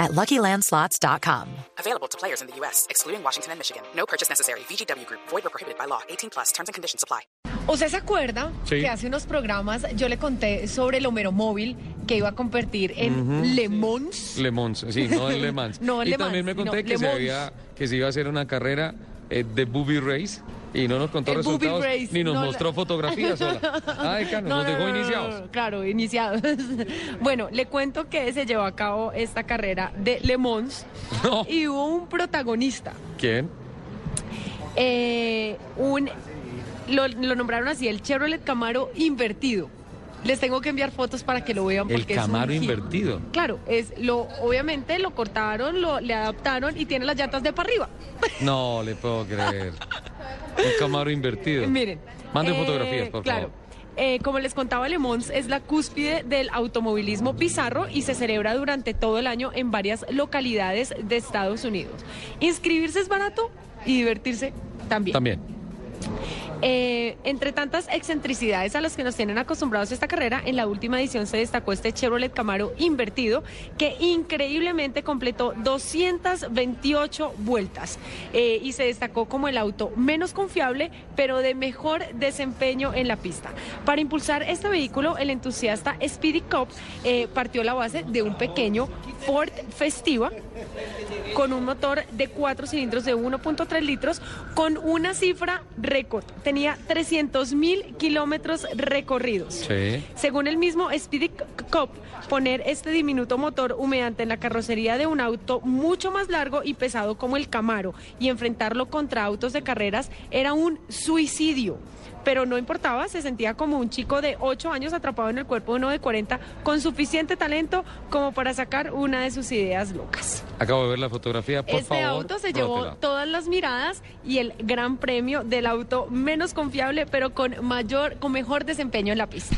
at LuckyLandSlots.com. Available to players in the U.S., excluding Washington and Michigan. No purchase necessary. VGW Group. Void or prohibited by law. 18 plus. Terms and conditions apply. ¿Usted se acuerda Sí. que hace unos programas yo le conté sobre el Homero Móvil que iba a convertir en Le Mans? Le Mans, sí, no en Le Mans. No en y Le también Mans, me conté no, que, se había, que se iba a hacer una carrera eh, de Booby Race y no nos contó El resultados Race, ni nos no la- mostró fotografías sola. Ay, Cano, nos dejó iniciados. no, claro, iniciados. bueno, le cuento que se llevó a cabo esta carrera de Le Mans No. y hubo un protagonista, ¿Quién? eh, un lo, lo nombraron así, el Chevrolet Camaro invertido. Les tengo que enviar fotos para que lo vean El porque es un Camaro invertido. Claro, es lo obviamente lo cortaron, lo le adaptaron y tiene las llantas de para arriba. No le puedo creer. Un Camaro invertido. Miren. Manden eh, fotografías, por claro. favor. Eh, como les contaba, Le Mans es la cúspide del automovilismo bizarro y se celebra durante todo el año en varias localidades de Estados Unidos. Inscribirse es barato y divertirse también. También. Eh, entre tantas excentricidades a las que nos tienen acostumbrados esta carrera, en la última edición se destacó este Chevrolet Camaro invertido que increíblemente completó 228 vueltas eh, y se destacó como el auto menos confiable pero de mejor desempeño en la pista. Para impulsar este vehículo, el entusiasta Speedy Cop eh, partió la base de un pequeño Ford Festiva con un motor de 4 cilindros de 1.3 litros con una cifra récord. Tenía 300 mil kilómetros recorridos. Sí. Según el mismo Speedy Cop, poner este diminuto motor humeante en la carrocería de un auto mucho más largo y pesado como el Camaro y enfrentarlo contra autos de carreras era un suicidio. Pero no importaba, se sentía como un chico de 8 años atrapado en el cuerpo de uno de 40 con suficiente talento como para sacar una de sus ideas locas. Acabo de ver la fotografía, por este favor. auto se llevó todas las miradas y el gran premio del auto menos confiable, pero con mayor, con mejor desempeño en la pista.